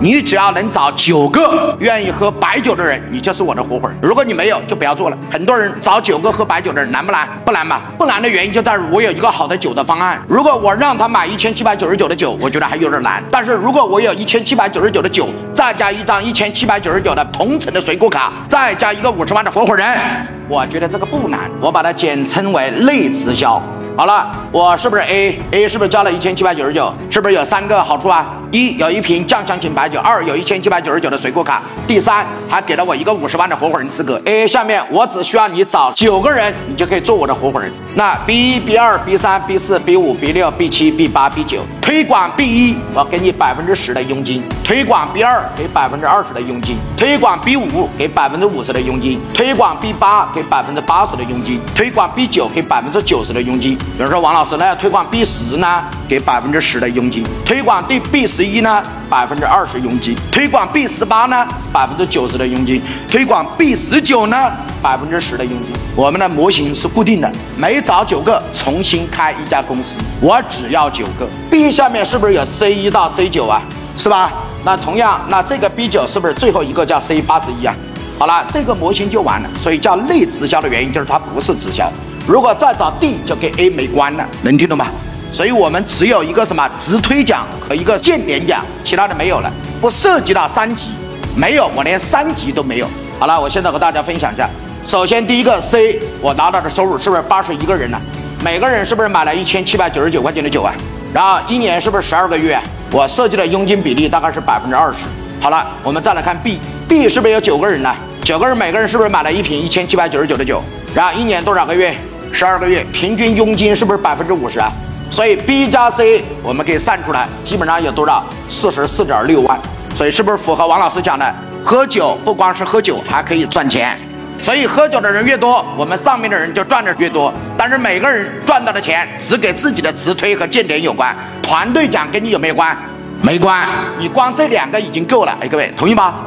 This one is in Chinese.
你只要能找九个愿意喝白酒的人，你就是我的合伙人。如果你没有，就不要做了。很多人找九个喝白酒的人难不难？不难吧？不难的原因就在于我有一个好的酒的方案。如果我让他买一千七百九十九的酒，我觉得还有点难。但是如果我有一千七百九十九的酒，再加一张一千七百九十九的同城的水果卡，再加一个五十万的合伙人，我觉得这个不难。我把它简称为类直销。好了，我是不是 A？A 是不是交了一千七百九十九？是不是有三个好处啊？一有一瓶酱香型白酒，二有一千七百九十九的水果卡，第三还给了我一个五十万的合伙人资格。A 下面我只需要你找九个人，你就可以做我的合伙人。那 B 一、B 二、B 三、B 四、B 五、B 六、B 七、B 八、B 九，推广 B 一，我给你百分之十的佣金；推广 B 二给百分之二十的佣金；推广 B 五给百分之五十的佣金；推广 B 八给百分之八十的佣金；推广 B 九给百分之九十的佣金。比如说王老师，那要推广 B 十呢，给百分之十的佣金；推广对 B 十一呢，百分之二十佣金；推广 B 十八呢，百分之九十的佣金；推广 B 十九呢，百分之十的佣金。我们的模型是固定的，每找九个重新开一家公司，我只要九个。B 下面是不是有 C 一到 C 九啊？是吧？那同样，那这个 B 九是不是最后一个叫 C 八十一啊？好了，这个模型就完了。所以叫内直销的原因就是它不是直销。如果再找 D，就跟 A 没关了，能听懂吗？所以我们只有一个什么直推奖和一个荐点奖，其他的没有了，不涉及到三级，没有，我连三级都没有。好了，我现在和大家分享一下。首先第一个 C，我拿到的收入是不是八十一个人呢？每个人是不是买了一千七百九十九块钱的酒啊？然后一年是不是十二个月？我设计的佣金比例大概是百分之二十。好了，我们再来看 B，B 是不是有九个人呢？九个人每个人是不是买了一瓶一千七百九十九的酒？然后一年多少个月？十二个月，平均佣金是不是百分之五十啊？所以 B 加 C 我们可以算出来，基本上有多少？四十四点六万。所以是不是符合王老师讲的？喝酒不光是喝酒，还可以赚钱。所以喝酒的人越多，我们上面的人就赚的越多。但是每个人赚到的钱只给自己的直推和荐点有关，团队奖跟你有没有关？没关。你光这两个已经够了。哎，各位同意吗？